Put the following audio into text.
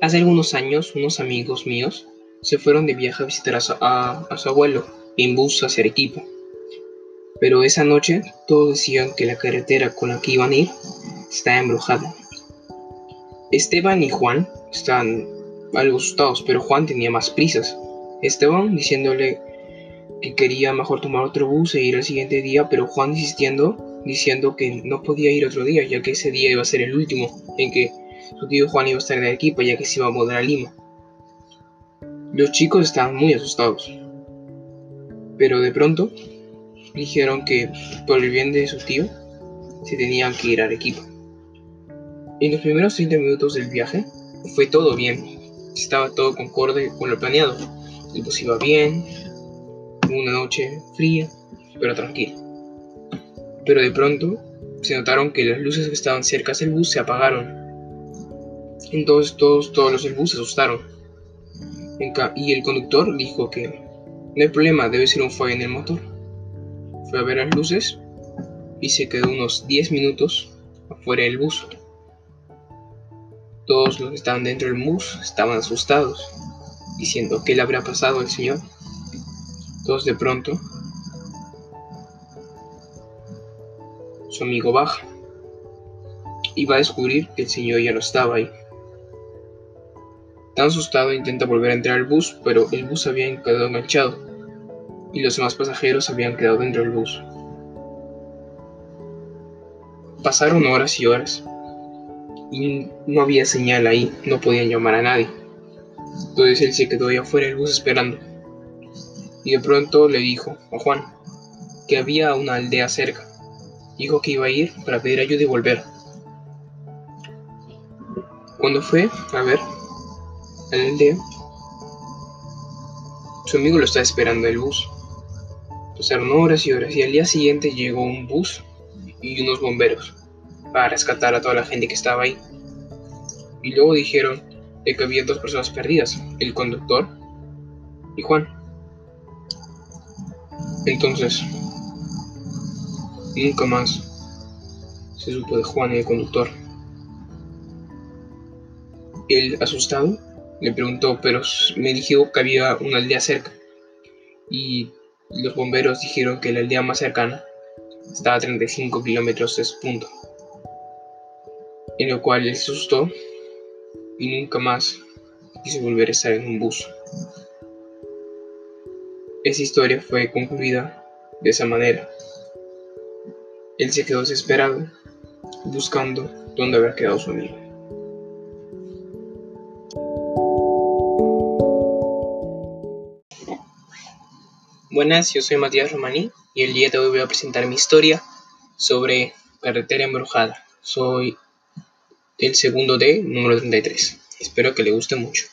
Hace algunos años, unos amigos míos se fueron de viaje a visitar a su, abuelo en bus hacia Arequipa. Pero esa noche todos decían que la carretera con la que iban a ir estaba embrujada. Esteban y Juan estaban algo asustados, pero Juan tenía más prisas. Esteban diciéndole que quería mejor tomar otro bus e ir al siguiente día, pero Juan insistiendo, diciendo que no podía ir otro día, ya que ese día iba a ser el último en que su tío Juan iba a estar en el equipo ya que se iba a mudar a Lima. Los chicos estaban muy asustados. Pero de pronto dijeron que por el bien de su tío se tenían que ir a Arequipa. En los primeros 30 minutos del viaje fue todo bien. Estaba todo concorde con lo planeado. El bus iba bien, una noche fría, pero tranquila. Pero de pronto se notaron que las luces que estaban cerca del bus se apagaron entonces todos, todos los del bus se asustaron. Y el conductor dijo que no hay problema, debe ser un fallo en el motor. Fue a ver las luces y se quedó unos 10 minutos afuera del bus. Todos los que estaban dentro del bus estaban asustados, diciendo qué le habrá pasado al señor. Todos de pronto, su amigo baja y va a descubrir que el señor ya no estaba ahí. Tan asustado intenta volver a entrar al bus, pero el bus había quedado enganchado y los demás pasajeros habían quedado dentro del bus. Pasaron horas y horas y no había señal ahí, no podían llamar a nadie. Entonces él se quedó ahí afuera del bus esperando. Y de pronto le dijo a Juan que había una aldea cerca. Dijo que iba a ir para pedir ayuda y volver. Cuando fue a ver, el día, su amigo lo estaba esperando el bus. Pasaron horas y horas y al día siguiente llegó un bus y unos bomberos para rescatar a toda la gente que estaba ahí. Y luego dijeron de que había dos personas perdidas, el conductor y Juan. Entonces, nunca más se supo de Juan y el conductor. El asustado le preguntó, pero me dijo que había una aldea cerca. Y los bomberos dijeron que la aldea más cercana estaba a 35 kilómetros de su punto. En lo cual él se asustó y nunca más quiso volver a estar en un bus. Esa historia fue concluida de esa manera. Él se quedó desesperado, buscando dónde había quedado su amigo. Buenas, yo soy Matías Romaní y el día de hoy voy a presentar mi historia sobre carretera embrujada. Soy el segundo D, número 33. Espero que le guste mucho.